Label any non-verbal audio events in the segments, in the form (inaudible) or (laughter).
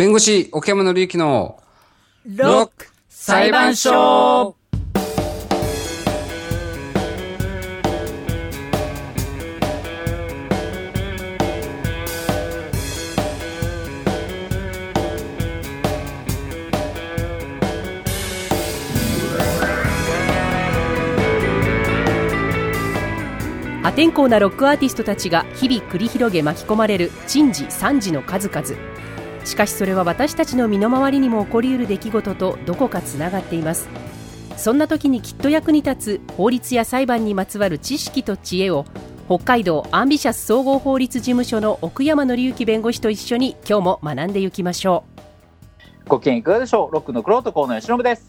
弁護士、奥山紀之のロック裁判所。破天荒なロックアーティストたちが日々繰り広げ巻き込まれる珍事惨事の数々。しかしそれは私たちの身の回りにも起こりうる出来事とどこかつながっています。そんな時にきっと役に立つ法律や裁判にまつわる知識と知恵を北海道アンビシャス総合法律事務所の奥山紀之弁護士と一緒に今日も学んでいきましょご機嫌いかがでしょう？ロックのクロート河野由伸です。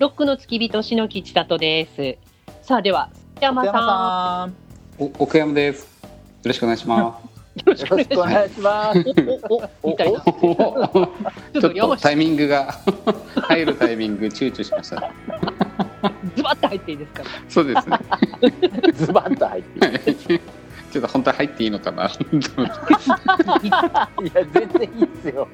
ロックの付き人篠木千里です。さあでは山さん。さん。お奥山です。よろしくお願いしまよろしよくお願いしますろしくお願いしますおおおみたいな。ちょっちょっとタイミングが入るタイミング躊躇しました。ズバッと入っていいですかそうですね。ズバッと入ってはいちょっと本当入っていいのかな。いや全然いいですよ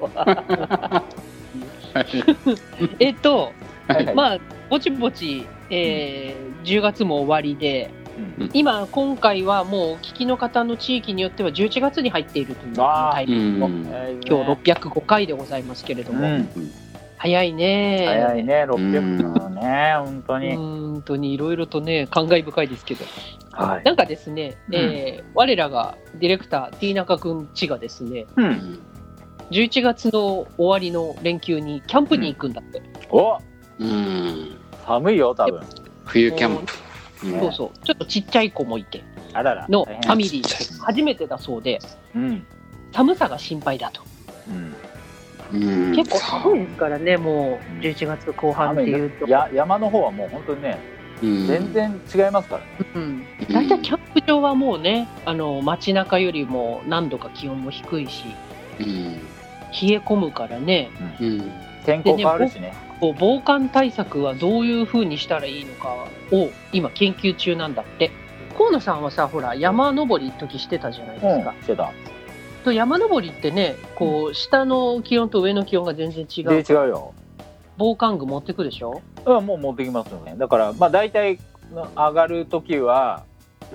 えっとはいはいまあぼちぼち、えー10月も終わりでうん。今今回はもうお聞きの方の地域によっては11月に入っているというタイうミングん。今日605回でございますけれども、うん。早いね。早いね600のね本当うに。ーんとにいろいろとね感慨深いですけど、はい。なんかですね、えー我らがディレクター T 中くんちがですねうん。11月の終わりの連休にキャンプに行くんだって、おうん。寒いよ多分。冬キャンプ。うんそうそう。ちょっとちっちゃい子もいて。あらら。のファミリー。初めてだそうで。うん。寒さが心配だと、うん。うん。結構寒いですからねもう11月後半っていうと、や山の方はもう本当にねうん。全然違いますからね。うん、大体キャンプ場はもうねあの街中よりも何度か気温も低いし。うん。冷え込むからね。うん。天候変わるしね。こう防寒対策はどういうふうにしたらいいのかを今研究中なんだって。河野さんはさほら山登り時してたじゃないですか、してた。と山登りってねこう下の気温と上の気温が全然違で違ううよ。防寒具持ってくでしょ？うんもう持ってきますよね。だからまあ大体上がる時は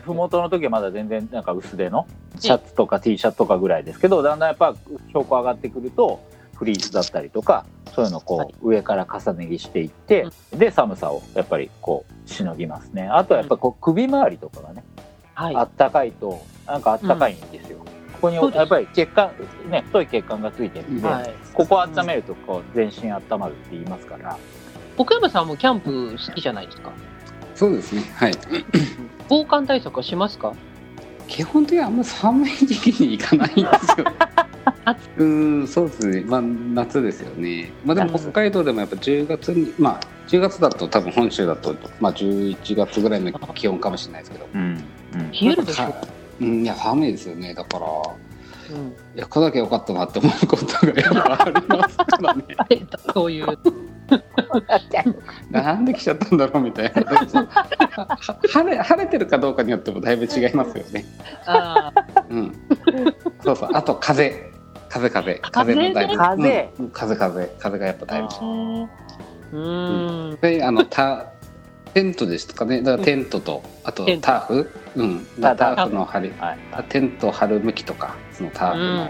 麓の時はまだ全然なんか薄手のシャツとか T シャツとかぐらいですけどだんだんやっぱ標高上がってくるとフリースだったりとかそういうのをこう、はい。上から重ね着していって、で寒さをやっぱりこうしのぎますね。あとはやっぱこう首周りとかがね、はい。あったかいとなんかあったかいんですよ、ここにやっぱり血管ね太い血管がついてるんで、はい。ここを温めるとこう全身温まるって言いますから、奥山さんもキャンプ好きじゃないですか？そうですね。はい。防寒対策はしますか？基本的にはあんま寒い時期に行かないんですよ。(laughs) うん、そうですね。まあ夏ですよね。まあでも夏。北海道でもやっぱ10月に、まあ10月だと多分本州だとまあ11月ぐらいの気温かもしれないですけど。うんうん。冷えるでしょ、うん、いや寒いですよね。だから。うん、いや来なきゃよかったなって思うことがやっぱありますからね。(laughs) そういう。(laughs) なんで来ちゃったんだろうみたいな。は晴れ晴れてるかどうかによってもだいぶ違いますよね。あうん。そうそう。あと風風風風もだいぶ風うん。風風風がやっぱだいぶー。うーん。であのたテントですとかね。だからテントとあとターフ。うん。タターフの張り。はい。テントを張る向きとかそのター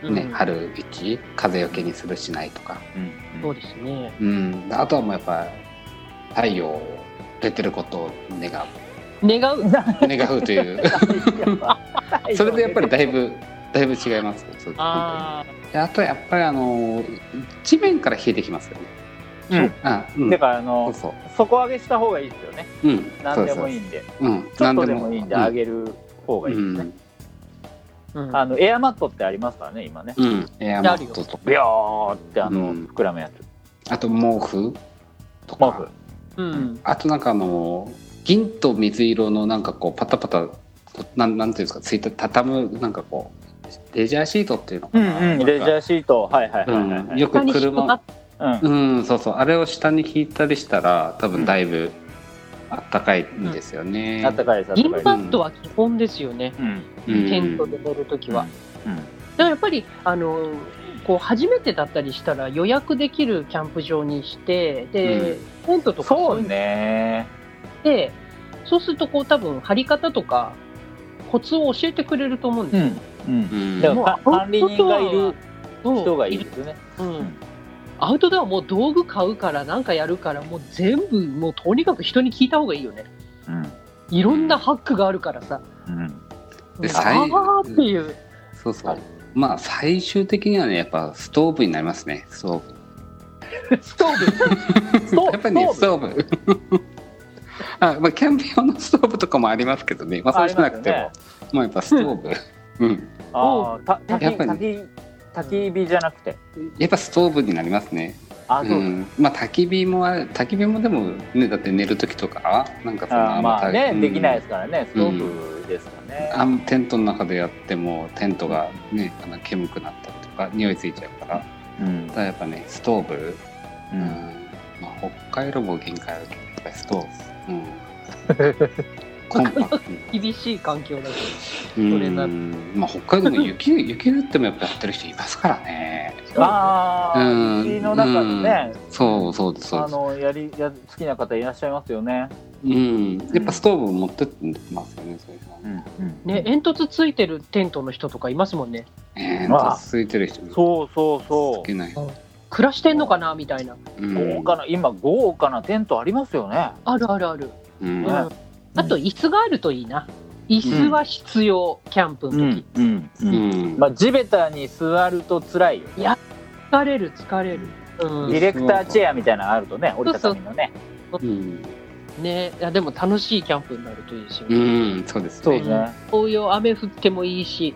フのね、うん。張る位置風よけにするしないとか。うん。そうですね。うん、あとはもうやっぱ太陽出てることを願願う。う願うという。(laughs) それでやっぱりだいぶだいぶ違います。あであとはやっぱりあの地面から冷えてきますよね。うん。あ、うん、だからあそのうそう。底上げした方がいいですよね。うん。何でもいいんで。そうそうう。ん。ちょっとでもいいんで何上げる方がいいですね、ーうん。あのエアマットってありますからね今ね。うん、うん、エアマットとビヨーってあの、うん。膨らむやつ。あと毛布と毛か布うん。あとなんかあの銀と水色のなんかこうパタパタなんなんていうんですかついた畳むなんかこうレジャーシートっていうのかうんな、うんレジャーシート。はいはいはいはい、はいうん、よく車。がうん。うんそうそう。あれを下に引いたりしたら多分だいぶあったかいんですよね、あったかいですあったかい。です銀バットは基本ですよね、うん。うん。テントで寝るときは。うん。だからやっぱりあのこう初めてだったりしたら予約できるキャンプ場にしてで、テントとかそうね。でそうするとこう多分張り方とかコツを教えてくれると思うんですよ。うん。うんだから管理人がいる人がいるんですよね。うんアウトドアはもう道具買うからなんかやるからもう全部もうとにかく人に聞いた方がいいよね。うん。いろんなハックがあるからさ。うん。であ最あっていう。そうそうまあ最終的にはねやっぱストーブになりますねストーブストーブ。スト (laughs) やっぱりねストーブ (laughs) あ、まあ、キャンプ用のストーブとかもありますけどねまあそうしなくても、ありまあやっぱストーブうん。ああ、たやっぱり焚き火じゃなくて。やっぱストーブになりますね。あ、そう。う。ん、まあ焚き火もある焚き火もでもねだって寝る時とかなんかそのあーまあね、うん。できないですからね、ストーブですからね。あテントの中でやってもテントがねあの煙くなったりとか匂いついちゃうから。だうん。からやっぱねストーブ、ううんん。まあ、北海道も限界あるけどやっぱりストーブ、うん、(laughs) コンパクトに厳しい環境だけうん。それなまあ北海道も雪 (laughs) 雪降ってもやっぱやってる人いますからね。ああ、うん。うちの中でね、そうそうですそう。ですあのやりや好きな方いらっしゃいますよね。うん。やっぱストーブ持ってってますよねそういう人は。うんうんね、煙突ついてるテントの人とかいますもんね。えまあー、ついてる人もそうそうそつけない、暮らしてんのかなみたいな。うん。う。豪華な今豪華なテントありますよね。あるあるある。うん。うん。あと、椅子があるといいな。椅子は必要、キャンプの時。うんう。うんんまあ地べたに座ると辛いよ。疲れる、疲れる。うんディ。レクターチェアみたいなのがあるとね、折りたたみのね。うん、ね、いやでも楽しいキャンプになるといいですようね。ん、そうですねそうね。こういう雨降ってもいいし、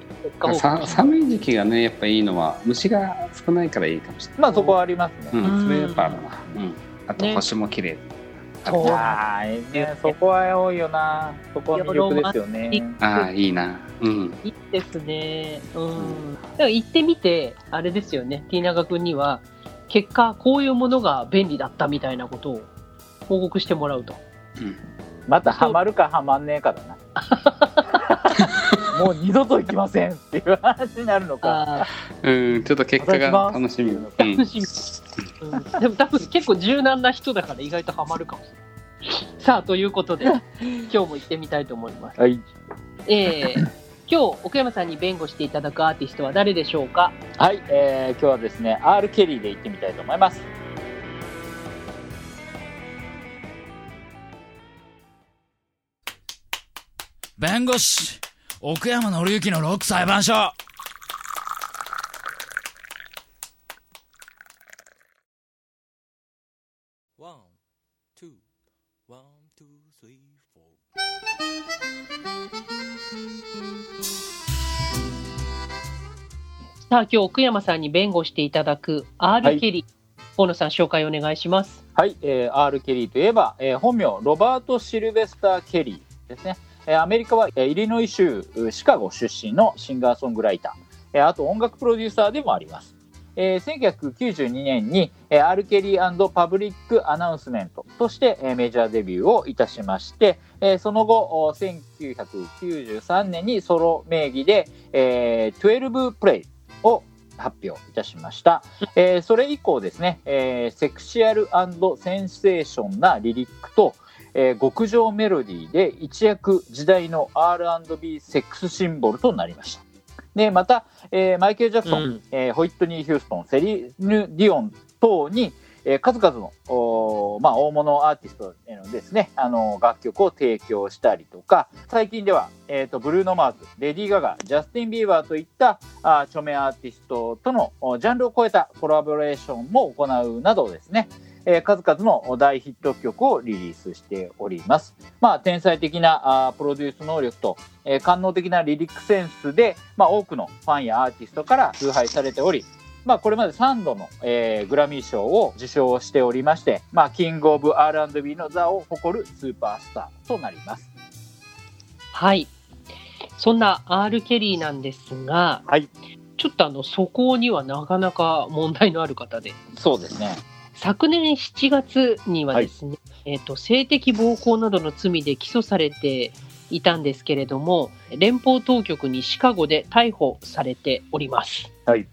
さ寒い時期がねやっぱいいのは虫が少ないからいいかもしれないまあそこはありますね。うん、それやっぱあるな。うん。あとね星も綺麗。そうああ、ね。そこは多いよな。そこは魅力ですよね。ああ、いいな。うん。いいですね。うん。だから行ってみて、あれですよね、ティーナガ君には、結果、こういうものが便利だったみたいなことを報告してもらうと。うん。またハマるかハマんねえかだな。(laughs) もう二度と行きませんっていう話になるのか。あうん、ちょっと結果が楽しみ。うあ、ん楽。しみ。うん、でも多分結構柔軟な人だから意外とハマるかもしれない。さあ、ということで、今日も行ってみたいと思います。はい。えー、今日、奥山さんに弁護していただくアーティストは誰でしょうか？はい、えー、今日はですね、R・ ケリーで行ってみたいと思います。弁護士奥山紀之のロック裁判所。さあ、今日、奥山さんに弁護していただく R はいケリー、河野さん、紹介お願いします。はい、えー、R・ ケリーといえば、えー本名、ロバート・シルベスター・ケリーですね。アメリカは、イリノイ州シカゴ出身のシンガーソングライター、あと音楽プロデューサーでもあります。えー1992年に、えー、R・ ケリー Public Announcement として、えーメジャーデビューをいたしまして、えーその後、1993年にソロ名義で、えー、12 Playを発表いたしました。えーそれ以降ですね、えーセクシュアルセンセーションなリリックと、えー極上メロディーで一躍時代の R&B セックスシンボルとなりました。で、また、えーマイケル・ジャクソン、うんえーホイットニー・ヒューストン、セリーヌ・ディオン等に、えー数々のおーまあ、大物アーティストへのですね、あの楽曲を提供したりとか、最近では、えーとブルーノ・マーズ、レディー・ガガ、ジャスティン・ビーバーといったあー著名アーティストとのおジャンルを超えたコラボレーションも行うなどですね、えー数々の大ヒット曲をリリースしております。まあ、天才的なあープロデュース能力と、えー官能的なリリックセンスで、まあ、多くのファンやアーティストから崇拝されており、まあ、これまで3度の、えーグラミー賞を受賞しておりまして、まあ、キングオブ R&B の座を誇るスーパースターとなります。はい。そんな R・ ケリーなんですが、はい。ちょっとあの、素行にはなかなか問題のある方で、そうですね。昨年7月にはですね、えっ、と、性的暴行などの罪で起訴されていたんですけれども、連邦当局にシカゴで逮捕されております。はい。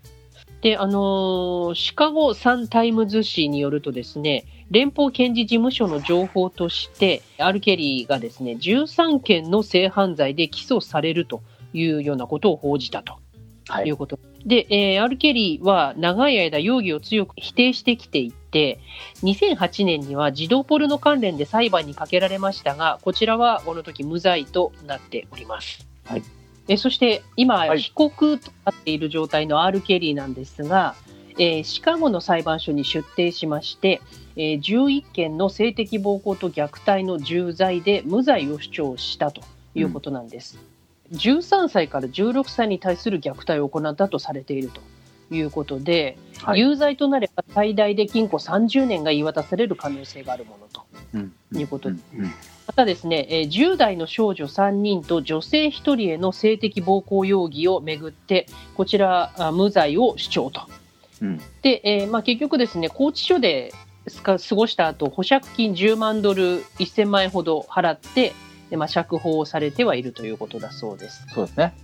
で、あのーシカゴサンタイムズ紙によるとですね、連邦検事事務所の情報として、 R・ケリーがですね、13件の性犯罪で起訴されるというようなことを報じたとはいいうこと。で、えーアル・ケリーは長い間容疑を強く否定してきていて、2008年には児童ポルノ関連で裁判にかけられましたが、こちらはこの時無罪となっております。はいえそして今、はい被告となっている状態の R・ ケリーなんですが、えーシカゴの裁判所に出廷しまして、えー11件の性的暴行と虐待の重罪で無罪を主張したということなんです。13歳から16歳に対する虐待を行ったとされているということで、はい。有罪となれば最大で禁錮30年が言い渡される可能性があるものとうん。いうこと。でうん。またですね、えー10代の少女3人と女性1人への性的暴行容疑をめぐって、こちら、あ無罪を主張と。うん。で、えーまあ、結局ですね、拘置所ですか過ごした後、保釈金10万ドル1000万円ほど払って、でまあ、釈放されてはいるということだそうです。そうですね。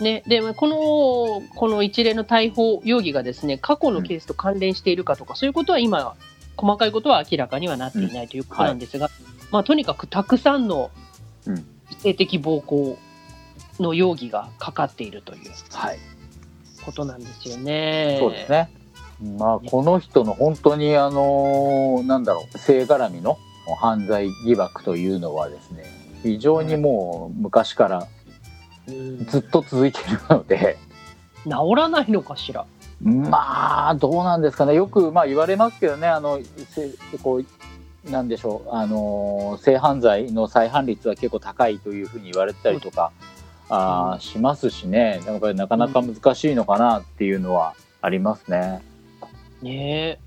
ね、でまあこのこの一連の逮捕容疑がですね過去のケースと関連しているかとか、そういうことは今、細かいことは明らかにはなっていないということなんですが、まあ、とにかくたくさんのうん性的暴行の容疑がかかっているというはい。ことなんですよね。そうですね。まあ、この人の本当に、あのーなんだろう、性絡みの犯罪疑惑というのはですね、非常にもう昔からうんずっと続いているので、治らないのかしら？まあ、どうなんですかね。よく、まあ言われますけどね、あの、せこう、なんでしょう、あのー、性犯罪の再犯率は結構高いというふうに言われてたりとか、あーしますしね、やっぱりなかなか難しいのかなっていうのはありますね。ね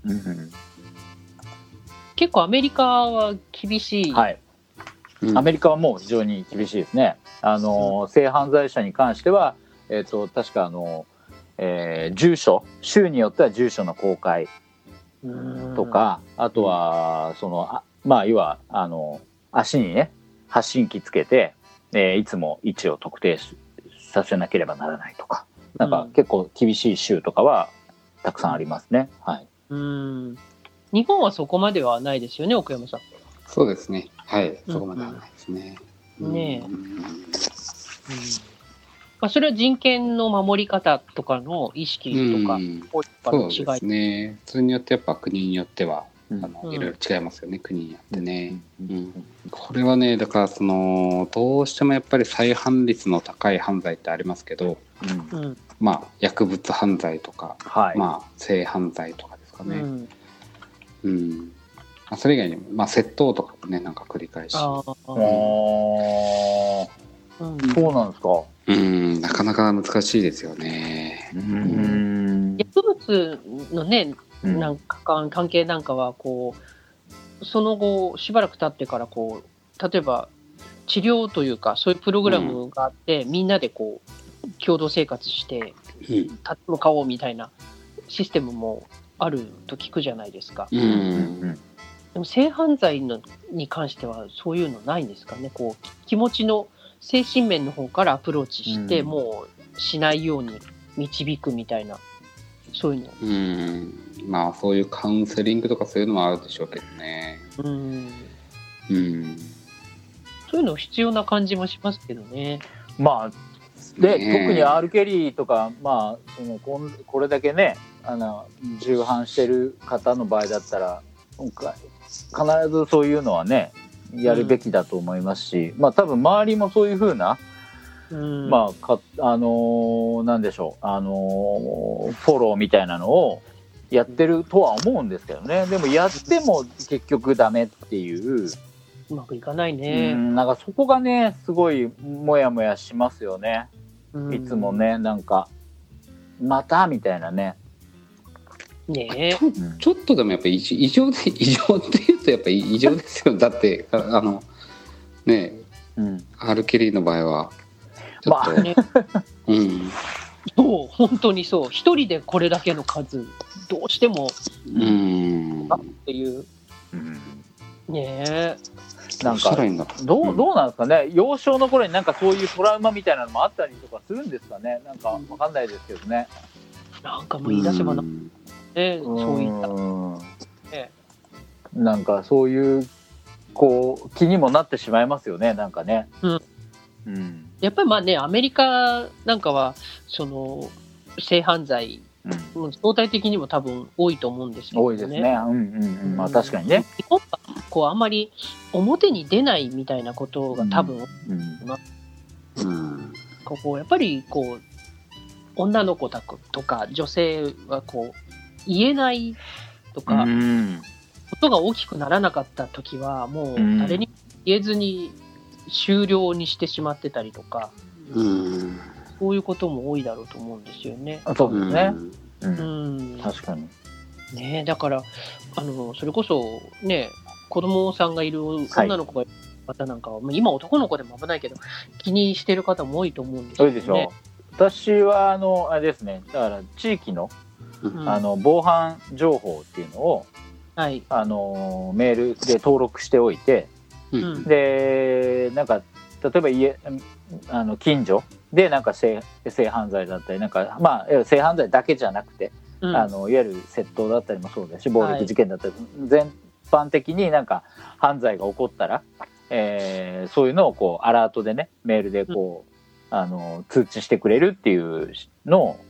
結構アメリカは厳しい。はい。うんアメリカはもう非常に厳しいですね。あの、性犯罪者に関しては、えっ、と、確かあの、えー住所、州によっては住所の公開うんとか、あとは、その、あまあ、要は、あの、足にね、発信機つけて、えーいつも位置を特定しさせなければならないとか、なんかうん結構厳しい州とかはたくさんありますね。はい。うん日本はそこまではないですよね、奥山さん。そうですね。はい。そこまではないですね。うんねえうんまあ、それは人権の守り方とかの意識とか、そうですね。それによってやっぱ国によっては、うんあのうんいろいろ違いますよね、国によってね。うんうんこれはね、だからその、どうしてもやっぱり再犯率の高い犯罪ってありますけど、うんうんまあ、薬物犯罪とか、はい。まあ、性犯罪とかですかね。うんうん。まあ、それ以外にも、まあ、窃盗とかもね、なんか繰り返し。ああうんそうなんですか。うん、なかなか難しいですよね。うん薬物のね、うんなんか関関係なんかはこうその後しばらく経ってからこう例えば治療というかそういうプログラムがあって、みんなでこう共同生活してうん。立って向かおうみたいなシステムもあると聞くじゃないですか。う。うんんでも性犯罪のに関してはそういうのないんですかね？こう気持ちの精神面の方からアプローチして、うんもうしないように導くみたいなそういうの。うん。まあ、そういうカウンセリングとかそういうのはあるでしょうけどね。うんうん。そういうの必要な感じもしますけどね。まあで、ねえ特に R・ ケリーとか、まあ、そのこんこれだけねあの重犯してる方の場合だったら今回必ずそういうのはねやるべきだと思いますし、まあ多分周りもそういうふうな、うん、まあかあのーなんでしょうあのーフォローみたいなのをやってるとは思うんですけどねでもやっても結局ダメっていう、うまくいかないうね。んなんかそこがねすごいモヤモヤしますよね。うんいつも。ね、なんか、またみたいなね。ねえ。ちょっとでもやっぱり異異常で、異常って言うとやっぱり異常 (laughs) ですよ。だって、ああの、ねうん。R・ ケリーの場合は、ちょっと、ねうん。そう、本当にそう。一人でこれだけの数、どうしてもうん。っていう。ねえ。なんかどうどう、なんですかね。幼少の頃になんかそういうトラウマみたいなのもあったりとかするんですかね。なんかわかんないですけどね。なんかもう言い出せばな、んね、そういった。うんねなんかそういうこう気にもなってしまいますよねなんかね。うんうんやっぱりまあね、アメリカなんかは、その、性犯罪、うんうん相対的にも多分多いと思うんですけど、多いですね。うんうんうん。まあ確かにね。日本はこうあんまり表に出ないみたいなことが多分、うんうんこうやっぱりこう女の子だとか女性はこう言えないとか、うんことが大きくならなかった時はもううん誰にも言えずに終了にしてしまってたりとかうんそういうことも多いだろうと思うんですよね。そうですね。ううんん確かに。ねだからあのそれこそね子供さんがいる女の子がいる方なんかは、まあ今男の子でも危ないけど気にしてる方も多いと思うんですよね。そうでしょ私はあのあれですね。だから地域のうん。あの防犯情報っていうのをはい。あのメールで登録しておいて、うん。でなんか例えば家あの近所でなんか性性犯罪だったりなんかまあ性犯罪だけじゃなくて、うん。あのいわゆる窃盗だったりもそうだし暴力事件だったり、全般的になんか犯罪が起こったら、えーそういうのをこうアラートでねメールでこう、あの通知してくれるっていうのを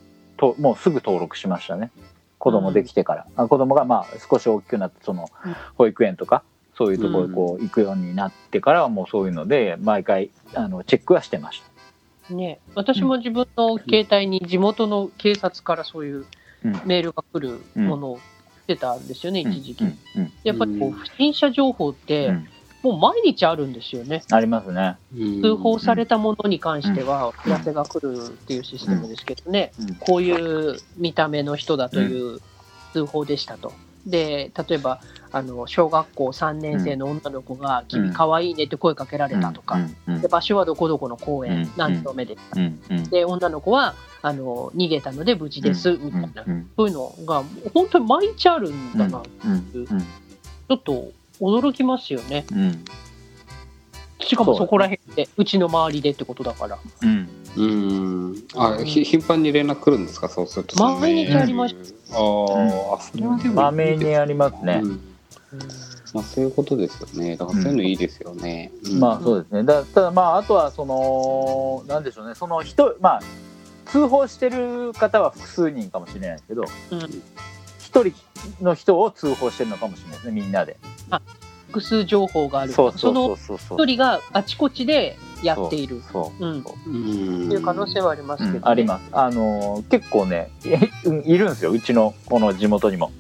ともうすぐ登録しましたね。子供できてから、あ子供がまあ少し大きくなってそのうん。保育園とかそういうところにこう行くようになってからはもうそういうので毎回あのチェックはしてました。ね、私も自分の携帯に地元の警察からそういううん。メールが来るものをしてたんですよね、一時期。うん。うん。やっぱりこううん不審者情報って、うんもう毎日あるんですよね。ありますね。通報されたものに関しては、お知らせが来るっていうシステムですけどね、うん。こういう見た目の人だという通報でしたと。で、例えば、あの、小学校3年生の女の子が、君可愛いねって声かけられたとか、で場所はどこどこの公園、うん。何丁目でうん。うん。で、女の子は、あの、逃げたので無事です、みたいな、うん。そういうのが、本当に毎日あるんだな、ちう。ん。うん。ょっと驚きますよね。うんしかもそこら辺で、うちの周りでってことだから。うんうんあひ頻繁に連絡来るんですか？そうすると毎日ありましあーあそれはでもまめにありますね。うんまあそういうことですよねだからそういうのいいですよね、うんまあそうですね。だただまああとはそのなんでしょうね。その人まあ通報してる方は複数人かもしれないですけど、うん一人の人を通報してるのかもしれないですね。みんなで。複数情報がある。そうそうそのうそうそう。一人があちこちでやっている。そう。うん。っうんていう可能性はありますけど、ねあります。あの結構ねいるんですよ。うちのこの地元にも。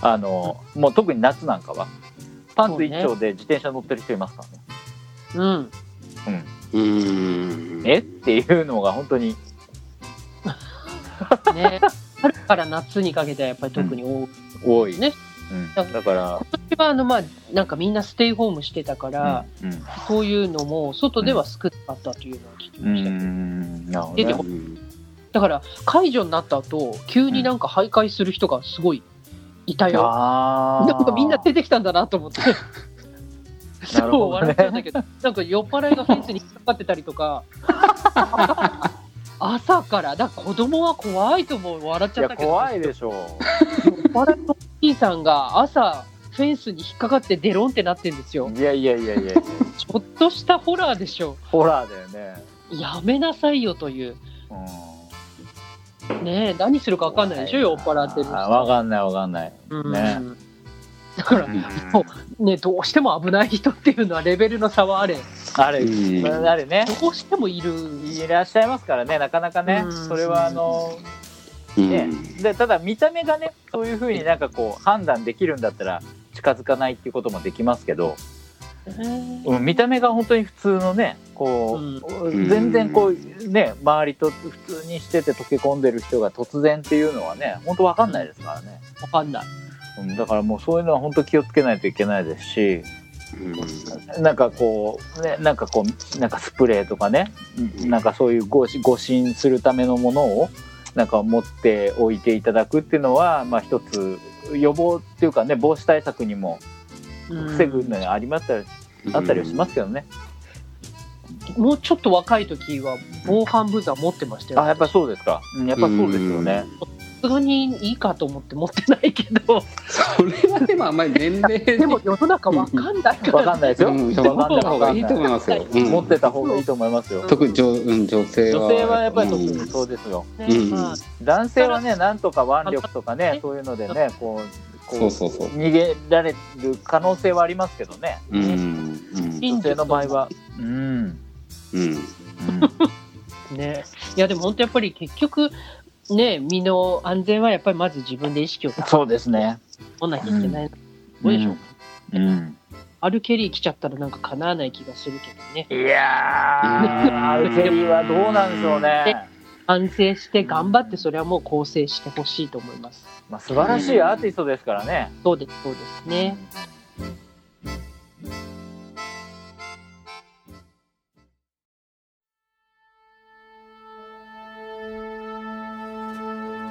あのもう特に夏なんかはパンツ一丁で自転車乗ってる人いますからね。うん。うんえ？っていうのが本当に (laughs) ね。春から夏にかけてはやっぱり特に多い。多い。ね。うん、だから、今年はあの、まあ、なんかみんなステイホームしてたから、うんうん。そういうのも外では少なかったというのを聞きうました。ん。なるほどででねもだから解除になった後、急になんか徘徊する人がすごいいたよ。あー。なんかみんな出てきたんだなと思って。(laughs) そう、ね笑っちゃうんだけど、なんか酔っ払いがフェンスに引っかかってたりとか、(laughs) 朝から、だから子供は怖いと思う、笑っちゃったけど、怖いでしょ酔っ払いのお兄さんが朝、フェンスに引っかかってデロンってなってるんですよ。う。いやいやいやいや。ちょっとしたホラーでしょ。ホラーだよね、やめなさいよという。うん、ねえ、何するか分かんないでしょ、酔っ払ってる人。あわかんないわかんない。うん。ねだから、うんそうね、どうしても危ない人っていうのはレベルの差はあれ、あれ、うん。あれね。どうしてもいる。いらっしゃいますからねなかなかね。うん。それはあのうん。ね。でただ見た目がねそういうふうになんかこう判断できるんだったら近づかないっていうこともできますけど、うん、見た目が本当に普通のねこう、ん。全然こうね周りと普通にしてて溶け込んでる人が突然っていうのはね本当わかんないですからね、わかんない。うん、だからもうそういうのは本当気をつけないといけないですしなんかこうねなんかこうなんかスプレーとかねなんかそういう誤誤診するためのものをなんか持っておいていただくっていうのはまあ一つ予防っていうかね防止対策にも防ぐのにありましたりあったりはしますけどね、もうちょっと若い時は防犯ブザー持ってましたよ。あやっぱそうですか、うん、やっぱそうですよね、すがにいいかと思って持ってないけどそれはでもあんまり年齢ででも世の中わかんないかわからんないですよ。うん、持わかんないった方がいいと思いますよ。うん持ってた方がいいと思いますよ。特に女,、うん、女性は。女性はやっぱり特うんにそうですよ。ねうんまあ男性はね、なんとか腕力とかね、そういうのでね、こう、こそうそうそう。逃げられる可能性はありますけどね。うん、うん、女性の場合は。うん。うん、(laughs) ねいやでも本当やっぱり結局ね身の安全はやっぱりまず自分で意識をそうですね。持らなきゃいけない、どうでしょう、うん。アルケリー来ちゃったらなんか叶わない気がするけどね。いやー、(laughs) アルケリーはどうなんでしょうね。反省して頑張ってそれはもう構成してほしいと思います。まあ、素晴らしいアーティストですからね。そうですそうですね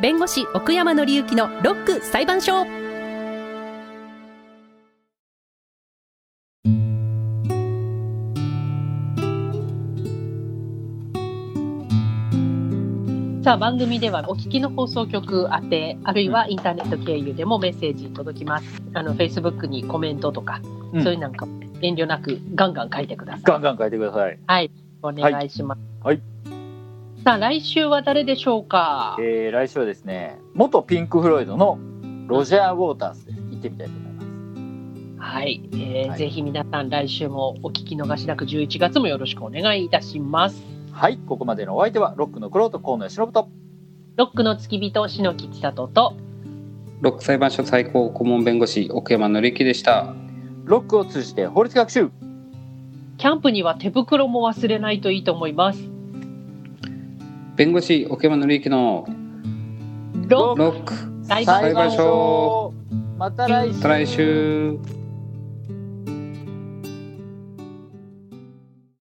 弁護士奥山紀之のロック裁判所。さあ番組ではお聞きの放送局宛てあるいはインターネット経由でもメッセージ届きます。あの Facebook にコメントとか、うん。そういうなんか遠慮なくガンガン書いてください。ガンガン書いてください。はいお願いします、はいさあ来週は誰でしょうか？えー、来週はですね、元ピンク・フロイドのロジャー・ウォーターズです。行ってみたいと思います。はい、えーはいぜひ皆さん来週もお聞き逃しなく11月もよろしくお願いいたしますはい、ここまでのお相手は、ロックのクロート河野忍と、ロックの付き人篠木千里とロック裁判所最高顧問弁護士奥山紀之でした。ロックを通じて法律学習。キャンプには手袋も忘れないといいと思います弁護士奥山紀之のロック裁判所。また来週。